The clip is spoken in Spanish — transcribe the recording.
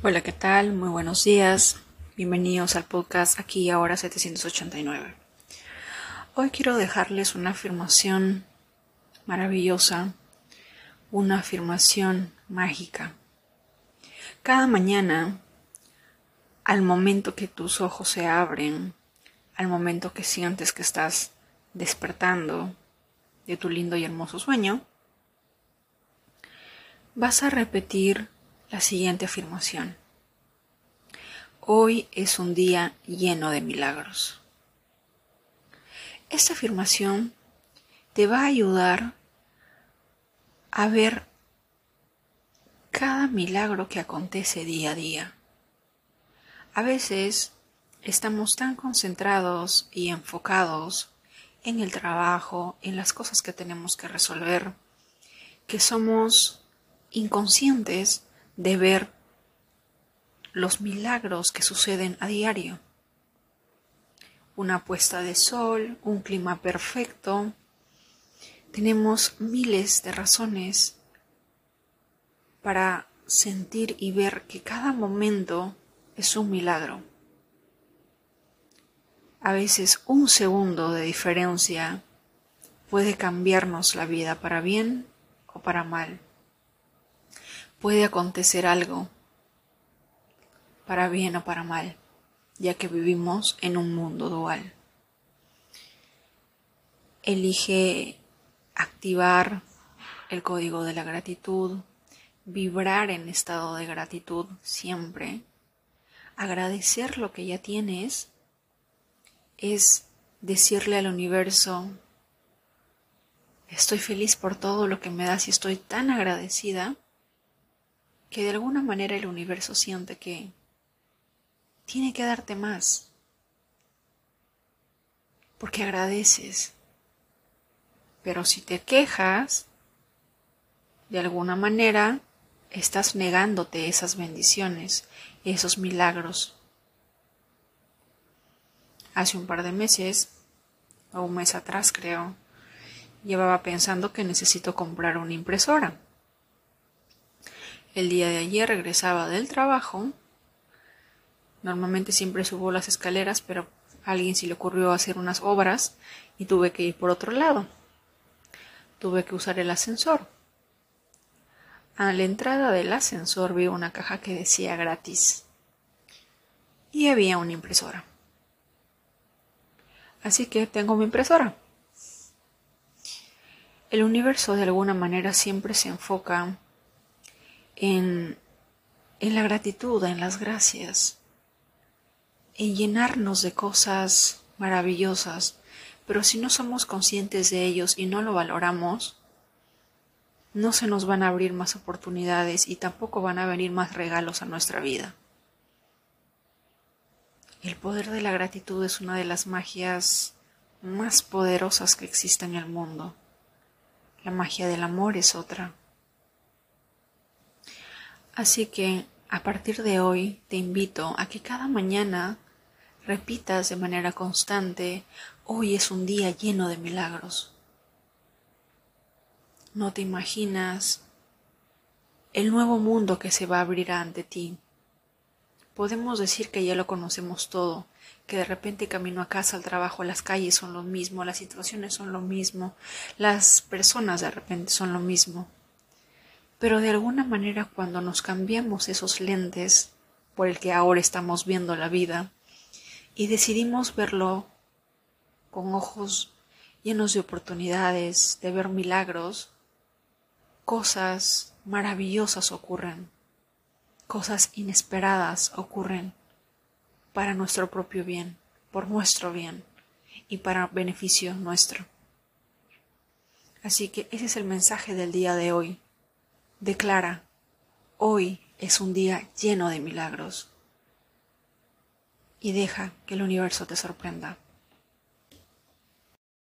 Hola, ¿qué tal? Muy buenos días. Bienvenidos al podcast aquí ahora 789. Hoy quiero dejarles una afirmación maravillosa, una afirmación mágica. Cada mañana, al momento que tus ojos se abren, al momento que sientes que estás despertando de tu lindo y hermoso sueño, vas a repetir la siguiente afirmación. Hoy es un día lleno de milagros. Esta afirmación te va a ayudar a ver cada milagro que acontece día a día. A veces estamos tan concentrados y enfocados en el trabajo, en las cosas que tenemos que resolver, que somos inconscientes de ver los milagros que suceden a diario. Una puesta de sol, un clima perfecto. Tenemos miles de razones para sentir y ver que cada momento es un milagro. A veces un segundo de diferencia puede cambiarnos la vida para bien o para mal puede acontecer algo, para bien o para mal, ya que vivimos en un mundo dual. Elige activar el código de la gratitud, vibrar en estado de gratitud siempre, agradecer lo que ya tienes, es decirle al universo, estoy feliz por todo lo que me das y estoy tan agradecida que de alguna manera el universo siente que tiene que darte más, porque agradeces. Pero si te quejas, de alguna manera estás negándote esas bendiciones, esos milagros. Hace un par de meses, o un mes atrás creo, llevaba pensando que necesito comprar una impresora. El día de ayer regresaba del trabajo. Normalmente siempre subo las escaleras, pero a alguien se le ocurrió hacer unas obras y tuve que ir por otro lado. Tuve que usar el ascensor. A la entrada del ascensor vi una caja que decía gratis. Y había una impresora. Así que tengo mi impresora. El universo de alguna manera siempre se enfoca en, la gratitud, en las gracias, en llenarnos de cosas maravillosas, pero si no somos conscientes de ellos y no lo valoramos, no se nos van a abrir más oportunidades y tampoco van a venir más regalos a nuestra vida. El poder de la gratitud es una de las magias más poderosas que existen en el mundo. La magia del amor es otra. Así que a partir de hoy te invito a que cada mañana repitas de manera constante, hoy es un día lleno de milagros. No te imaginas el nuevo mundo que se va a abrir ante ti. Podemos decir que ya lo conocemos todo, que de repente camino a casa, al trabajo, las calles son lo mismo, las situaciones son lo mismo, las personas de repente son lo mismo. Pero de alguna manera cuando nos cambiamos esos lentes por el que ahora estamos viendo la vida y decidimos verlo con ojos llenos de oportunidades, de ver milagros, cosas maravillosas ocurren, cosas inesperadas ocurren para nuestro propio bien, por nuestro bien y para beneficio nuestro. Así que ese es el mensaje del día de hoy. Declara, hoy es un día lleno de milagros y deja que el universo te sorprenda.